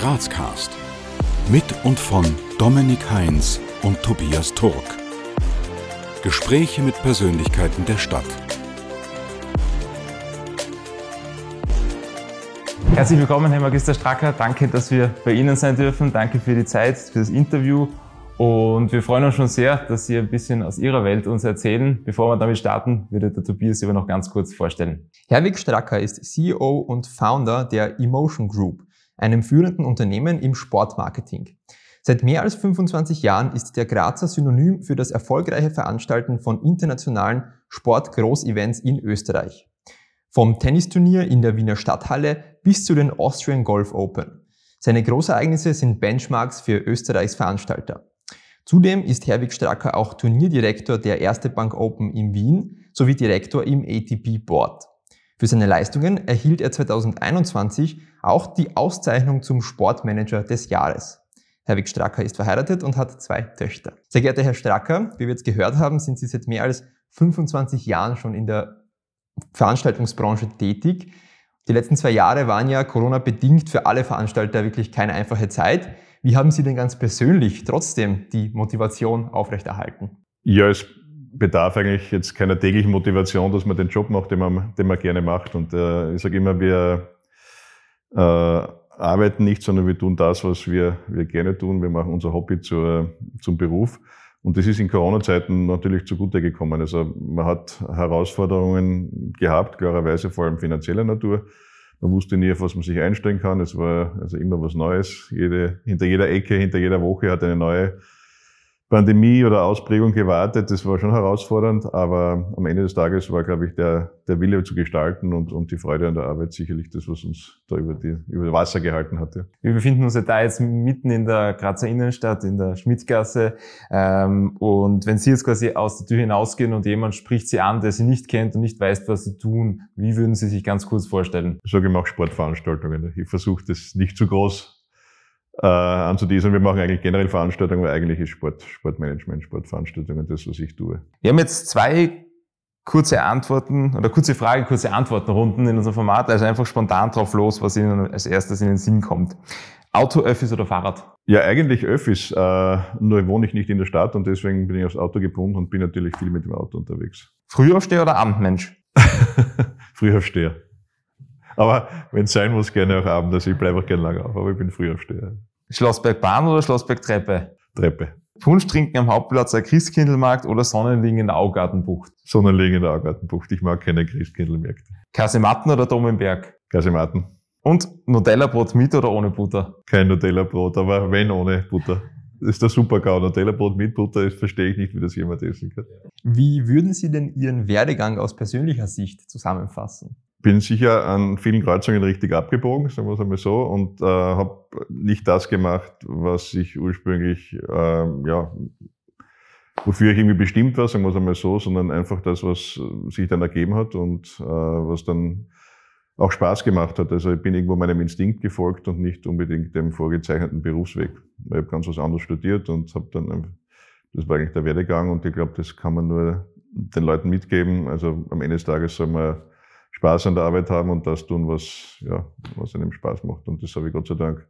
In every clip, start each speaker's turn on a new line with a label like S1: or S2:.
S1: Grazcast. Mit und von Dominik Heinz und Tobias Turk. Gespräche mit Persönlichkeiten der Stadt.
S2: Herzlich willkommen, Herr Magister Stracker. Danke, dass wir bei Ihnen sein dürfen. Danke für die Zeit, für das Interview. Und wir freuen uns schon sehr, dass Sie ein bisschen aus Ihrer Welt uns erzählen. Bevor wir damit starten, würde der Tobias Sie aber noch ganz kurz vorstellen.
S3: Herwig Stracker ist CEO und Founder der Emotion Group einem führenden Unternehmen im Sportmarketing. Seit mehr als 25 Jahren ist der Grazer Synonym für das erfolgreiche Veranstalten von internationalen Sportgroßevents in Österreich. Vom Tennisturnier in der Wiener Stadthalle bis zu den Austrian Golf Open. Seine Großereignisse sind Benchmarks für Österreichs Veranstalter. Zudem ist Herwig Stracker auch Turnierdirektor der Erste Bank Open in Wien sowie Direktor im ATP Board. Für seine Leistungen erhielt er 2021 auch die Auszeichnung zum Sportmanager des Jahres. Herwig Stracker ist verheiratet und hat zwei Töchter. Sehr geehrter Herr Stracker, wie wir jetzt gehört haben, sind Sie seit mehr als 25 Jahren schon in der Veranstaltungsbranche tätig. Die letzten zwei Jahre waren ja Corona-bedingt für alle Veranstalter wirklich keine einfache Zeit. Wie haben Sie denn ganz persönlich trotzdem die Motivation aufrechterhalten?
S4: Ja, es bedarf eigentlich jetzt keiner täglichen Motivation, dass man den Job macht, den man, den man gerne macht. Und äh, ich sage immer, wir äh, arbeiten nicht, sondern wir tun das, was wir, wir gerne tun. Wir machen unser Hobby zur, zum Beruf. Und das ist in Corona-Zeiten natürlich zugute gekommen. Also man hat Herausforderungen gehabt, klarerweise vor allem finanzieller Natur. Man wusste nie, auf was man sich einstellen kann. Es war also immer was Neues. Jede, hinter jeder Ecke, hinter jeder Woche hat eine neue Pandemie oder Ausprägung gewartet. Das war schon herausfordernd, aber am Ende des Tages war, glaube ich, der, der Wille zu gestalten und, und die Freude an der Arbeit sicherlich das, was uns da über, die, über Wasser gehalten hat. Ja.
S2: Wir befinden uns ja da jetzt mitten in der Grazer Innenstadt, in der Schmidtgasse. Ähm, und wenn Sie jetzt quasi aus der Tür hinausgehen und jemand spricht Sie an, der Sie nicht kennt und nicht weiß, was Sie tun, wie würden Sie sich ganz kurz vorstellen?
S4: Ich sage, ich mache Sportveranstaltungen. Ich versuche das nicht zu groß äh, anzuteasern. Wir machen eigentlich generell Veranstaltungen, weil eigentlich ist Sport, Sportmanagement, Sportveranstaltungen das, was ich tue.
S2: Wir haben jetzt zwei kurze Antworten oder kurze Fragen, kurze Antwortenrunden in unserem Format, also einfach spontan drauf los, was Ihnen als erstes in den Sinn kommt. Auto, Öffis oder Fahrrad?
S4: Ja, eigentlich Öffis. Äh, nur wohne ich nicht in der Stadt und deswegen bin ich aufs Auto gebunden und bin natürlich viel mit dem Auto unterwegs.
S2: Frühaufsteher oder Abendmensch?
S4: Frühaufsteher. Aber wenn es sein muss, gerne auch Abend. Also ich bleibe auch gerne lange auf, aber ich bin Frühaufsteher.
S2: Schlossbergbahn oder Schlossberg-Treppe?
S4: Treppe.
S2: Punsch trinken am Hauptplatz der Christkindlmarkt oder Sonnenliegen in der Augartenbucht?
S4: Sonnenliegen in der Augartenbucht. Ich mag keine Christkindlmärkte.
S2: Kasematten oder Dom im Berg?
S4: Kasematten.
S2: Und Nutella-Brot mit oder ohne Butter?
S4: Kein Nutella-Brot, aber wenn ohne Butter. Das ist der Super-GAU. Nutella-Brot mit Butter, das verstehe ich nicht, wie das jemand essen kann.
S3: Wie würden Sie denn Ihren Werdegang aus persönlicher Sicht zusammenfassen?
S4: Bin sicher an vielen Kreuzungen richtig abgebogen, sagen wir es einmal so, und äh, habe nicht das gemacht, was ich ursprünglich, äh, ja, wofür ich irgendwie bestimmt war, sagen wir es einmal so, sondern einfach das, was sich dann ergeben hat und äh, was dann auch Spaß gemacht hat. Also ich bin irgendwo meinem Instinkt gefolgt und nicht unbedingt dem vorgezeichneten Berufsweg. Ich habe ganz was anderes studiert und habe dann, das war eigentlich der Werdegang und ich glaube, das kann man nur den Leuten mitgeben. Also am Ende des Tages soll man Spaß an der Arbeit haben und das tun, was, ja, was einem Spaß macht. Und das habe ich Gott sei Dank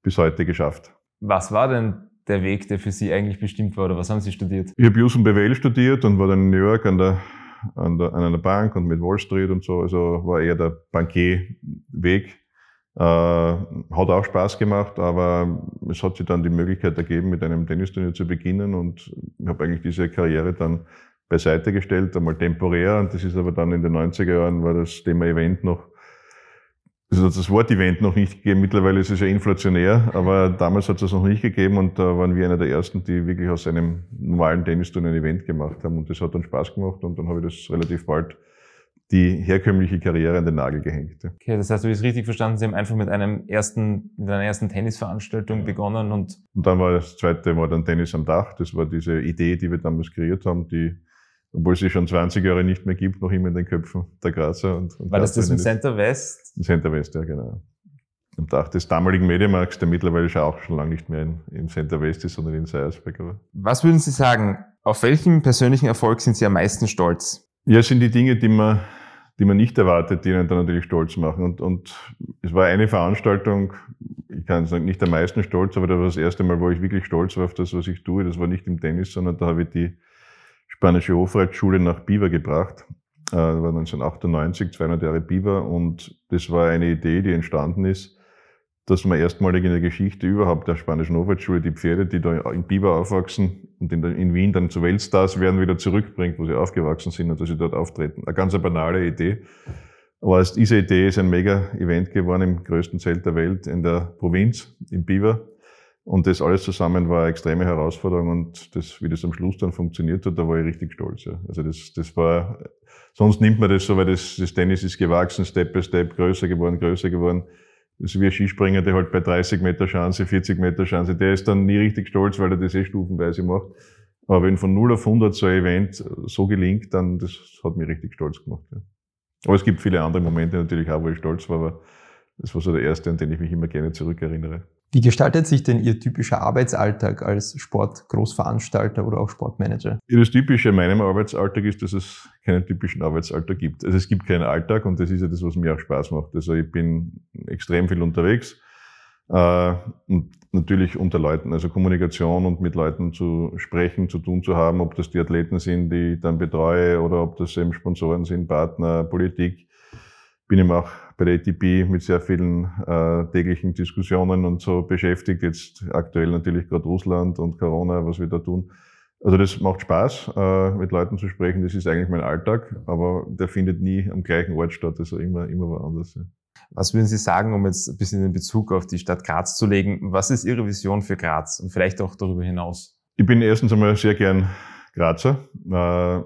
S4: bis heute geschafft.
S2: Was war denn der Weg, der für Sie eigentlich bestimmt war oder was haben Sie studiert?
S4: Ich habe Jus und BWL studiert und war dann in New York an, der, an, der, an einer Bank und mit Wall Street und so. Also war eher der Bankierweg. Äh, hat auch Spaß gemacht, aber es hat sich dann die Möglichkeit ergeben, mit einem Tennisturnier zu beginnen und ich habe eigentlich diese Karriere dann beiseite gestellt, einmal temporär. Und das ist aber dann in den 90er Jahren, war das Thema Event noch, also das Wort Event noch nicht gegeben. Mittlerweile ist es ja inflationär, aber damals hat es das noch nicht gegeben und da waren wir einer der ersten, die wirklich aus einem normalen Tennisturnier ein Event gemacht haben. Und das hat dann Spaß gemacht und dann habe ich das relativ bald die herkömmliche Karriere an den Nagel gehängt.
S2: Okay, das heißt, du bist richtig verstanden, Sie haben einfach mit einem ersten, mit einer ersten Tennisveranstaltung begonnen und.
S4: Und dann war das zweite Mal dann Tennis am Dach. Das war diese Idee, die wir damals kreiert haben, die obwohl es sie schon 20 Jahre nicht mehr gibt, noch immer in den Köpfen der Grazer. Und,
S2: und War das das im Center West?
S4: Im Center West, ja, genau. Am Dach des damaligen Mediamarkts, der mittlerweile schon auch schon lange nicht mehr in, im Center West ist, sondern in Seiersberg.
S2: Was würden Sie sagen, auf welchen persönlichen Erfolg sind Sie am meisten stolz?
S4: Ja, es sind die Dinge, die man, die man nicht erwartet, die einen dann natürlich stolz machen. Und, und es war eine Veranstaltung, ich ich kann sagen, nicht am meisten stolz, aber das war das erste Mal, wo ich wirklich stolz war auf das, was ich tue. Das war nicht im Tennis, sondern da habe ich die spanische Hofreitschule nach Biber gebracht. Äh, das war 1998, 200 Jahre Biber und das war eine Idee, die entstanden ist, dass man erstmalig in der Geschichte überhaupt der spanischen Hofreitschule die Pferde, die da in Biber aufwachsen und in, Wien dann zu Weltstars werden, wieder zurückbringt, wo sie aufgewachsen sind und dass sie dort auftreten. Eine ganz banale Idee. Aber diese Idee ist ein Mega-Event geworden im größten Zelt der Welt in der Provinz, in Biber. Und das alles zusammen war eine extreme Herausforderung und das, wie das am Schluss dann funktioniert hat, da war ich richtig stolz. Ja. Also das, das war, sonst nimmt man das so, weil das, das Tennis ist gewachsen, Step by Step, größer geworden, größer geworden. Das ist wie ein Skispringer, der halt bei 30 Meter Chance, 40 Meter Chance, der ist dann nie richtig stolz, weil er das eh stufenweise macht. Aber wenn von 0 auf 100 so ein Event so gelingt, dann das hat mich richtig stolz gemacht. Ja. Aber es gibt viele andere Momente natürlich auch, wo ich stolz war, aber das war so der erste, an den ich mich immer gerne zurückerinnere.
S3: Wie gestaltet sich denn Ihr typischer Arbeitsalltag als Sportgroßveranstalter oder auch Sportmanager?
S4: Das Typische in meinem Arbeitsalltag ist, dass es keinen typischen Arbeitsalltag gibt. Also es gibt keinen Alltag und das ist ja das, was mir auch Spaß macht. Also ich bin extrem viel unterwegs äh, und natürlich unter Leuten, also Kommunikation und mit Leuten zu sprechen, zu tun zu haben, ob das die Athleten sind, die ich dann betreue oder ob das eben Sponsoren sind, Partner, Politik. Bin eben auch bei der ATP mit sehr vielen äh, täglichen Diskussionen und so beschäftigt. Jetzt aktuell natürlich gerade Russland und Corona, was wir da tun. Also das macht Spaß, äh, mit Leuten zu sprechen. Das ist eigentlich mein Alltag, aber der findet nie am gleichen Ort statt, also immer, immer woanders. Ja.
S2: Was würden Sie sagen, um jetzt ein bisschen den Bezug auf die Stadt Graz zu legen? Was ist Ihre Vision für Graz und vielleicht auch darüber hinaus?
S4: Ich bin erstens einmal sehr gern Grazer. Äh,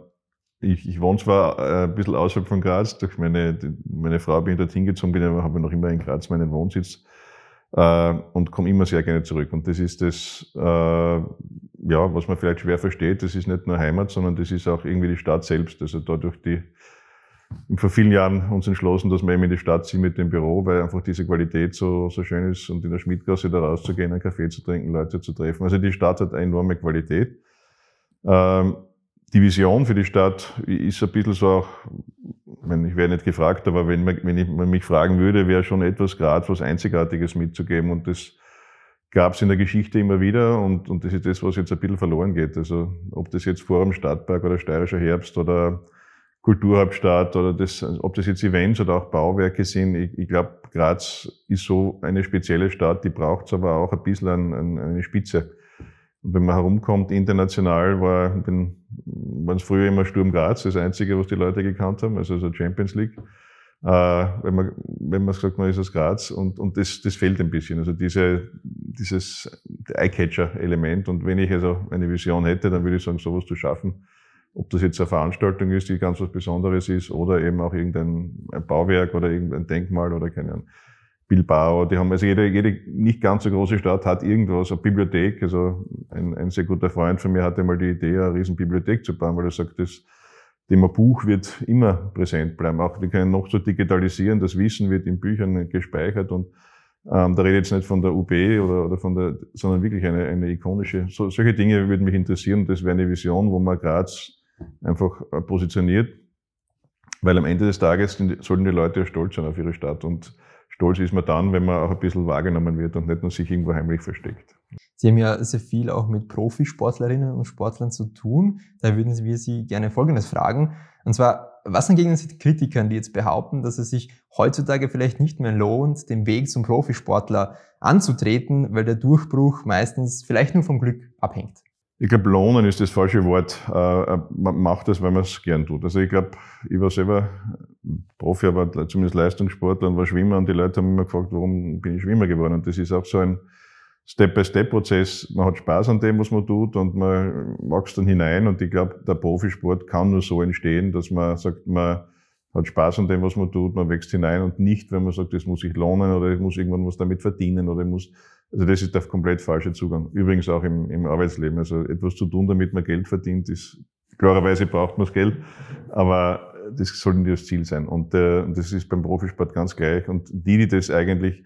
S4: ich, ich wohne zwar äh, ein bisschen außerhalb von Graz, durch meine, meine Frau bin ich dort hingezogen, bin habe noch immer in Graz meinen Wohnsitz äh, und komme immer sehr gerne zurück. Und das ist das, äh, ja, was man vielleicht schwer versteht, das ist nicht nur Heimat, sondern das ist auch irgendwie die Stadt selbst. Also dadurch die vor vielen Jahren uns entschlossen, dass wir eben in die Stadt ziehen mit dem Büro, weil einfach diese Qualität so, so schön ist und in der Schmidtgasse da rauszugehen, einen Kaffee zu trinken, Leute zu treffen. Also die Stadt hat eine enorme Qualität. Ähm, die Vision für die Stadt ist ein bisschen so auch, ich, wäre nicht gefragt, aber wenn man, wenn ich, man mich fragen würde, wäre schon etwas gerade was Einzigartiges mitzugeben und das gab es in der Geschichte immer wieder und, und das ist das, was jetzt ein bisschen verloren geht. Also ob das jetzt Forum Stadtpark oder Steirischer Herbst oder Kulturhauptstadt oder das, ob das jetzt Events oder auch Bauwerke sind. Ich, ich glaube, Graz ist so eine spezielle Stadt, die braucht aber auch ein bisschen an, an eine Spitze. Und wenn man herumkommt, international war, waren es früher immer Sturm Graz, das Einzige, was die Leute gekannt haben, also so Champions League. Äh, wenn man, wenn man sagt, man ist aus Graz und, und das, das fehlt ein bisschen. Also diese, dieses Eyecatcher-Element. Und wenn ich also eine Vision hätte, dann würde ich sagen, sowas zu schaffen, ob das jetzt eine Veranstaltung ist, die ganz was Besonderes ist, oder eben auch irgendein Bauwerk oder irgendein Denkmal oder keine Ahnung. Bilbao, die haben, also jede, jede nicht ganz so große Stadt hat irgendwas, eine Bibliothek. Also ein, ein sehr guter Freund von mir hatte mal die Idee, eine riesen Bibliothek zu bauen, weil er sagt, das Thema Buch wird immer präsent bleiben. Auch wir können noch so digitalisieren, das Wissen wird in Büchern gespeichert und ähm, da rede ich jetzt nicht von der UB oder, oder von der, sondern wirklich eine, eine ikonische, so, solche Dinge würden mich interessieren. Das wäre eine Vision, wo man Graz einfach äh, positioniert, weil am Ende des Tages sollten die Leute stolz sein auf ihre Stadt und stolz ist man dann, wenn man auch ein bisschen wahrgenommen wird und nicht nur sich irgendwo heimlich versteckt.
S3: Sie haben ja sehr viel auch mit Profisportlerinnen und Sportlern zu tun. Da würden wir Sie gerne Folgendes fragen. Und zwar, was entgegnen Sie Kritikern, die jetzt behaupten, dass es sich heutzutage vielleicht nicht mehr lohnt, den Weg zum Profisportler anzutreten, weil der Durchbruch meistens vielleicht nur vom Glück abhängt?
S4: Ich glaube, lohnen ist das falsche Wort. Äh, äh, man macht das, weil man es gern tut. Also ich glaube, ich war selber Profi, aber zumindest Leistungssportler und war Schwimmer und die Leute haben immer gefragt, warum bin ich Schwimmer geworden? Und das ist auch so ein Step-by-Step-Prozess. Man hat Spaß an dem, was man tut und man wächst dann hinein und ich glaube, der Profisport kann nur so entstehen, dass man sagt, man hat Spaß an dem, was man tut, man wächst hinein und nicht, wenn man sagt, das muss sich lohnen oder ich muss irgendwann was damit verdienen oder ich muss also das ist der komplett falsche Zugang. Übrigens auch im, im Arbeitsleben. Also etwas zu tun, damit man Geld verdient, ist klarerweise braucht man das Geld, aber das sollte nicht das Ziel sein. Und äh, das ist beim Profisport ganz gleich. Und die, die das eigentlich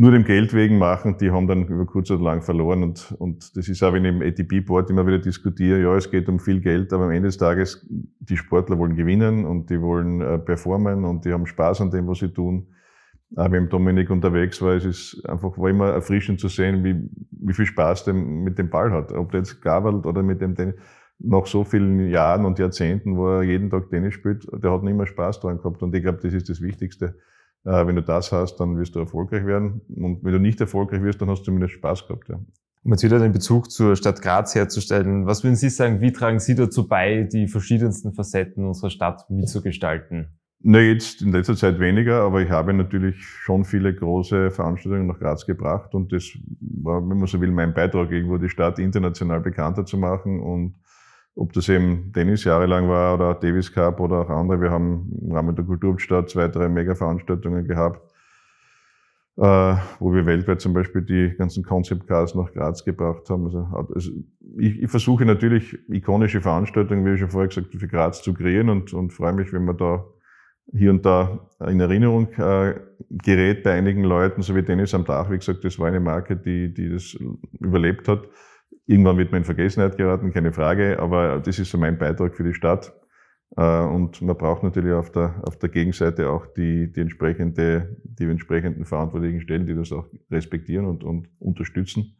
S4: nur dem Geld wegen machen, die haben dann über kurz oder lang verloren. Und, und das ist auch, wenn ich im ATP-Board immer wieder diskutiere, ja, es geht um viel Geld, aber am Ende des Tages, die Sportler wollen gewinnen und die wollen äh, performen und die haben Spaß an dem, was sie tun. auch dem Dominik unterwegs war, es ist einfach, war immer erfrischend zu sehen, wie, wie viel Spaß der mit dem Ball hat. Ob der jetzt gabelt oder mit dem, den, nach so vielen Jahren und Jahrzehnten, wo er jeden Tag Tennis spielt, der hat nicht mehr Spaß dran gehabt. Und ich glaube, das ist das Wichtigste. Äh, wenn du das hast, dann wirst du erfolgreich werden. Und wenn du nicht erfolgreich wirst, dann hast du zumindest Spaß gehabt. Ja.
S2: Um jetzt wieder den Bezug zur Stadt Graz herzustellen, was würden Sie sagen, wie tragen Sie dazu bei, die verschiedensten Facetten unserer Stadt mitzugestalten?
S4: Na, jetzt in letzter Zeit weniger, aber ich habe natürlich schon viele große Veranstaltungen nach Graz gebracht und das war, wenn man so will, mein Beitrag, irgendwo die Stadt international bekannter zu machen und ob das eben Tennis jahrelang war oder Davis Cup oder auch andere. Wir haben im Rahmen der Kulturstadt zwei, drei Mega-Veranstaltungen gehabt, äh, wo wir weltweit zum Beispiel die ganzen Concept Cars nach Graz gebracht haben. Also, also ich, ich, versuche natürlich ikonische Veranstaltungen, wie ich schon vorher gesagt habe, für Graz zu kreieren und, und freue mich, wenn man da hier und da in Erinnerung äh, gerät bei einigen Leuten, so wie Dennis am Dach, wie gesagt, das war eine Marke, die, die das überlebt hat. Irgendwann wird man in Vergessenheit geraten, keine Frage, aber das ist so mein Beitrag für die Stadt. Äh, und man braucht natürlich auf der, auf der Gegenseite auch die, die, entsprechende, die entsprechenden verantwortlichen Stellen, die das auch respektieren und, und unterstützen.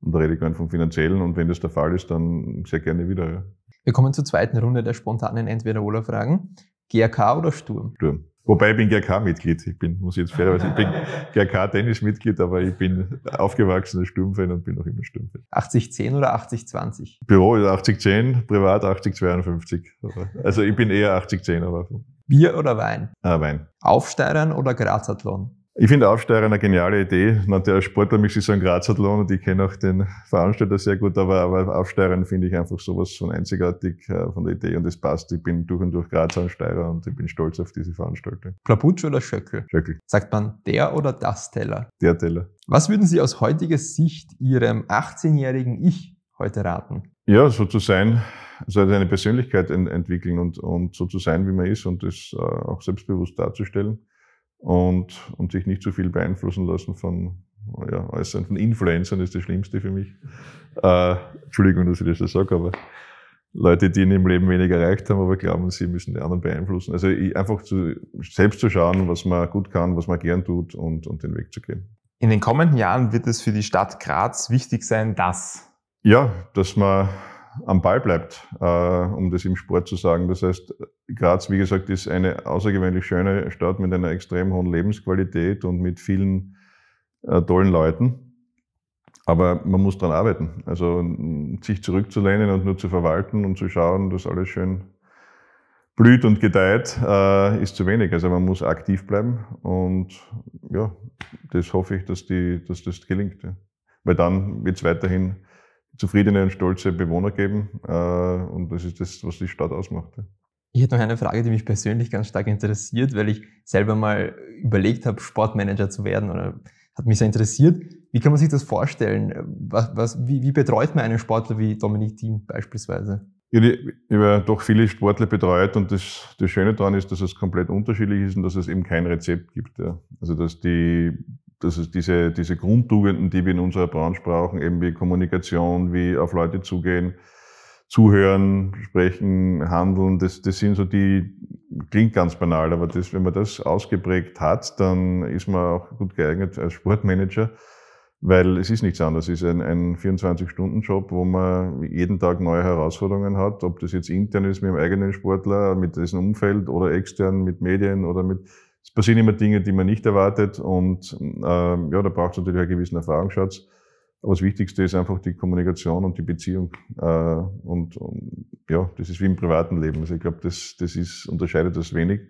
S4: Und da rede ich nicht vom Finanziellen. Und wenn das der Fall ist, dann sehr gerne wieder.
S3: Wir kommen zur zweiten Runde der spontanen Entweder-Oder-Fragen. GRK oder Sturm?
S4: Sturm. Wobei ich bin GRK-Mitglied. Ich bin, muss ich jetzt fairerweise, ich bin GRK-Tennis-Mitglied, aber ich bin aufgewachsener Sturmfan und bin noch immer Sturmfan.
S3: 80-10 oder 80-20?
S4: Büro ist 80-10, privat 80-52. Also ich bin eher 80-10, aber.
S3: Bier oder Wein?
S4: Ah, Wein.
S3: Aufsteigern oder Grazathlon?
S4: Ich finde Aufsteiger eine geniale Idee. Der Sportler möchte so ein Grazathlon und ich kenne auch den Veranstalter sehr gut, aber, aber Aufsteigern finde ich einfach sowas von einzigartig äh, von der Idee und es passt. Ich bin durch und durch Grazer und ich bin stolz auf diese Veranstaltung.
S3: Plaputsch oder Schöckel?
S4: Schöckel.
S3: Sagt man der oder das Teller?
S4: Der Teller.
S3: Was würden Sie aus heutiger Sicht Ihrem 18-jährigen Ich heute raten?
S4: Ja, so zu sein, also eine Persönlichkeit ent entwickeln und, und so zu sein, wie man ist und das äh, auch selbstbewusst darzustellen und, und sich nicht zu viel beeinflussen lassen von ja, äußeren, von Influencern ist das Schlimmste für mich. Äh, Entschuldigung, dass ich das so sage, aber Leute, die in ihrem Leben weniger erreicht haben, aber glauben, sie müssen die anderen beeinflussen. Also einfach zu, selbst zu schauen, was man gut kann, was man gern tut und, und den Weg zu gehen.
S2: In den kommenden Jahren wird es für die Stadt Graz wichtig sein, dass?
S4: Ja, dass man am Ball bleibt, äh, um das im Sport zu sagen. Das heißt, Graz, wie gesagt, ist eine außergewöhnlich schöne Stadt mit einer extrem hohen Lebensqualität und mit vielen äh, tollen Leuten. Aber man muss daran arbeiten. Also sich zurückzulehnen und nur zu verwalten und zu schauen, dass alles schön blüht und gedeiht, äh, ist zu wenig. Also man muss aktiv bleiben und ja, das hoffe ich, dass, die, dass das gelingt. Ja. Weil dann wird es weiterhin zufriedene und stolze Bewohner geben. Äh, und das ist das, was die Stadt ausmacht.
S3: Ich hätte noch eine Frage, die mich persönlich ganz stark interessiert, weil ich selber mal überlegt habe, Sportmanager zu werden oder hat mich sehr interessiert. Wie kann man sich das vorstellen? Was, was, wie, wie betreut man einen Sportler wie Dominik Thiem beispielsweise?
S4: Ich habe doch viele Sportler betreut und das, das Schöne daran ist, dass es komplett unterschiedlich ist und dass es eben kein Rezept gibt. Ja. Also dass die dass es diese, diese Grundtugenden, die wir in unserer Branche brauchen, eben wie Kommunikation, wie auf Leute zugehen, zuhören, sprechen, handeln, das, das sind so die, klingt ganz banal, aber das, wenn man das ausgeprägt hat, dann ist man auch gut geeignet als Sportmanager, weil es ist nichts anderes. Es ist ein, ein 24-Stunden-Job, wo man jeden Tag neue Herausforderungen hat, ob das jetzt intern ist mit dem eigenen Sportler, mit diesem Umfeld oder extern mit Medien oder mit es passieren immer Dinge, die man nicht erwartet und äh, ja, da braucht es natürlich einen gewissen Erfahrungsschatz. Aber das Wichtigste ist einfach die Kommunikation und die Beziehung. Äh, und, und ja, das ist wie im privaten Leben. Also ich glaube, das, das ist, unterscheidet das wenig.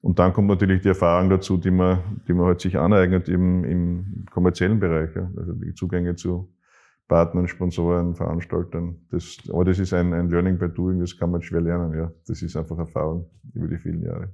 S4: Und dann kommt natürlich die Erfahrung dazu, die man, die man halt sich aneignet im, im kommerziellen Bereich. Ja. Also die Zugänge zu Partnern, Sponsoren, Veranstaltern. Das, aber das ist ein, ein Learning by Doing, das kann man schwer lernen. Ja. Das ist einfach Erfahrung über die vielen Jahre.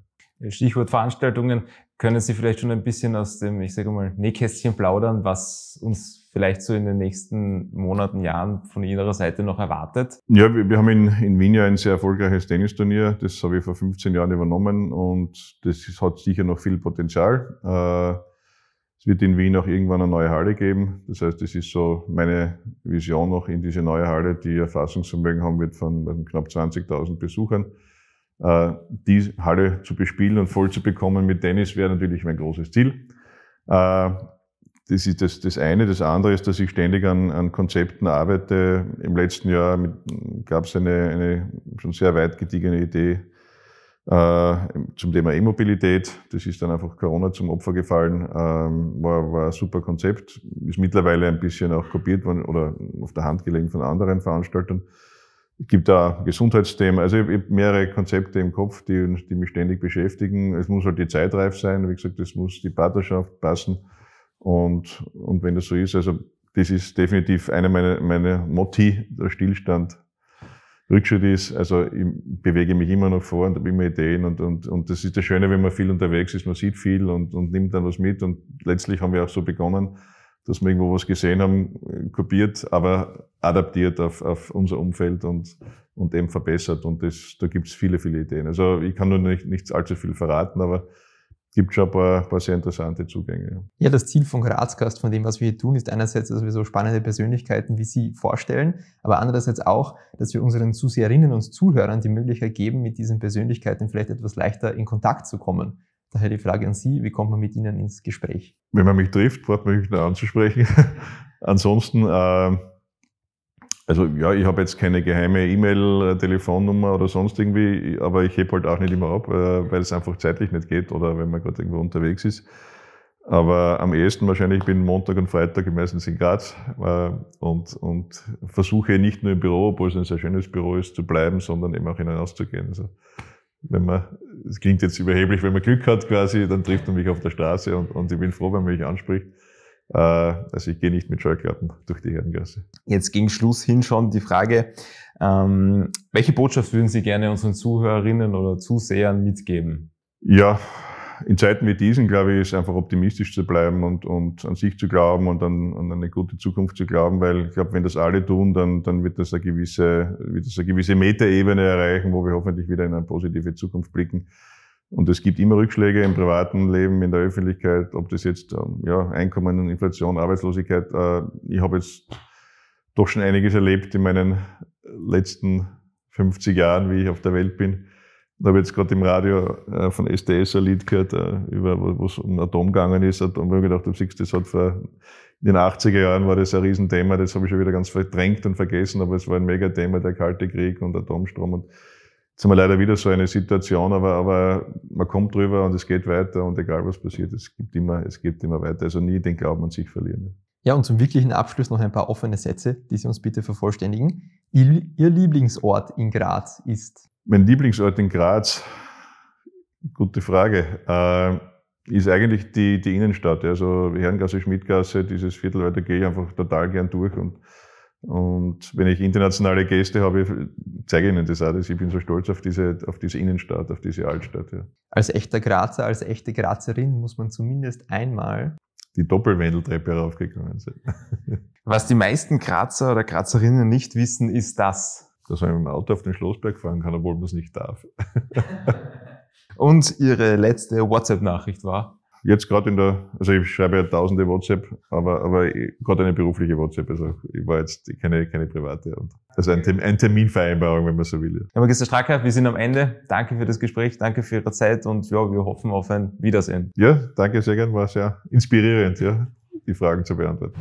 S2: Stichwort Veranstaltungen. Können Sie vielleicht schon ein bisschen aus dem, ich sage mal, Nähkästchen plaudern, was uns vielleicht so in den nächsten Monaten, Jahren von Ihrer Seite noch erwartet?
S4: Ja, wir, wir haben in, in Wien ja ein sehr erfolgreiches Tennisturnier. Das habe ich vor 15 Jahren übernommen und das hat sicher noch viel Potenzial. Äh, es wird in Wien auch irgendwann eine neue Halle geben. Das heißt, das ist so meine Vision noch in diese neue Halle, die Erfassungsvermögen haben wird von knapp 20.000 Besuchern. Äh, die Halle zu bespielen und voll zu bekommen mit Tennis wäre natürlich mein großes Ziel. Äh, das ist das, das eine. Das andere ist, dass ich ständig an, an Konzepten arbeite. Im letzten Jahr gab es eine, eine schon sehr weit gediegene Idee äh, zum Thema E-Mobilität. Das ist dann einfach Corona zum Opfer gefallen. Ähm, war, war ein super Konzept. Ist mittlerweile ein bisschen auch kopiert worden oder auf der Hand gelegen von anderen Veranstaltern. Es gibt da Gesundheitsthemen. Also ich habe mehrere Konzepte im Kopf, die, die mich ständig beschäftigen. Es muss halt die Zeit reif sein. Wie gesagt, es muss die Partnerschaft passen. Und, und wenn das so ist, also das ist definitiv eine meiner, meiner Motti, der Stillstand. Rückschritt ist, also ich bewege mich immer noch vor und habe immer Ideen und, und, und das ist das Schöne, wenn man viel unterwegs ist, man sieht viel und, und nimmt dann was mit und letztlich haben wir auch so begonnen, dass wir irgendwo was gesehen haben, kopiert, aber adaptiert auf, auf unser Umfeld und, und eben verbessert und das, da gibt es viele, viele Ideen. Also ich kann nur nicht, nicht allzu viel verraten, aber gibt schon ein paar, paar sehr interessante Zugänge.
S3: Ja, das Ziel von Grazcast, von dem, was wir hier tun, ist einerseits, dass wir so spannende Persönlichkeiten wie Sie vorstellen, aber andererseits auch, dass wir unseren Zuseherinnen und Zuhörern die Möglichkeit geben, mit diesen Persönlichkeiten vielleicht etwas leichter in Kontakt zu kommen. Daher die Frage an Sie, wie kommt man mit Ihnen ins Gespräch?
S4: Wenn man mich trifft, braucht man mich nur anzusprechen. Ansonsten äh, also ja, ich habe jetzt keine geheime E-Mail, Telefonnummer oder sonst irgendwie, aber ich hebe halt auch nicht immer ab, äh, weil es einfach zeitlich nicht geht oder wenn man gerade irgendwo unterwegs ist. Aber am ehesten wahrscheinlich bin Montag und Freitag meistens in Graz äh, und, und versuche nicht nur im Büro, obwohl es ein sehr schönes Büro ist, zu bleiben, sondern eben auch hinauszugehen. Also wenn man, es klingt jetzt überheblich, wenn man Glück hat quasi, dann trifft man mich auf der Straße und, und ich bin froh, wenn man mich anspricht. Äh, also ich gehe nicht mit Scheuklappen durch die Herrengasse.
S2: Jetzt ging Schluss hin schon die Frage, ähm, welche Botschaft würden Sie gerne unseren Zuhörerinnen oder Zusehern mitgeben?
S4: Ja, in Zeiten wie diesen, glaube ich, ist einfach optimistisch zu bleiben und, und an sich zu glauben und an, an eine gute Zukunft zu glauben, weil ich glaube, wenn das alle tun, dann, dann wird das eine gewisse, wird das eine gewisse Metaebene erreichen, wo wir hoffentlich wieder in eine positive Zukunft blicken. Und es gibt immer Rückschläge im privaten Leben, in der Öffentlichkeit, ob das jetzt ähm, ja, Einkommen, Inflation, Arbeitslosigkeit. Äh, ich habe jetzt doch schon einiges erlebt in meinen letzten 50 Jahren, wie ich auf der Welt bin. Da habe ich jetzt gerade im Radio äh, von SDS ein Lied gehört, äh, über, wo es um Atom gegangen ist. Und habe ich gedacht, du siehst, das hat vor, in den 80er Jahren war das ein Riesenthema, das habe ich schon wieder ganz verdrängt und vergessen, aber es war ein Megathema, der Kalte Krieg und Atomstrom. Und Jetzt haben wir leider wieder so eine Situation, aber, aber man kommt drüber und es geht weiter und egal was passiert, es gibt immer, es gibt immer weiter. Also nie den Glauben an sich verlieren.
S3: Ja, und zum wirklichen Abschluss noch ein paar offene Sätze, die Sie uns bitte vervollständigen. Ihr Lieblingsort in Graz ist?
S4: Mein Lieblingsort in Graz, gute Frage, äh, ist eigentlich die, die Innenstadt. Also Herrengasse, Schmidgasse, dieses Viertel, weil da gehe ich einfach total gern durch und und wenn ich internationale Gäste habe, zeige ich ihnen das auch. Ich bin so stolz auf diese, auf diese Innenstadt, auf diese Altstadt. Ja.
S3: Als echter Grazer, als echte Grazerin muss man zumindest einmal
S4: die Doppelwendeltreppe raufgegangen sein.
S2: Was die meisten Grazer oder Grazerinnen nicht wissen, ist das.
S4: Dass man mit dem Auto auf den Schlossberg fahren kann, obwohl man es nicht darf.
S2: Und ihre letzte WhatsApp-Nachricht war?
S4: Jetzt gerade in der, also ich schreibe ja tausende WhatsApp, aber, aber gerade eine berufliche WhatsApp, also ich war jetzt keine, keine private. Also ein, ein Terminvereinbarung, wenn man so will.
S2: Herr Magister Stracker, wir sind am Ende. Danke für das Gespräch, danke für Ihre Zeit und ja, wir hoffen auf ein Wiedersehen.
S4: Ja, danke sehr gern, war sehr inspirierend, ja, die Fragen zu beantworten.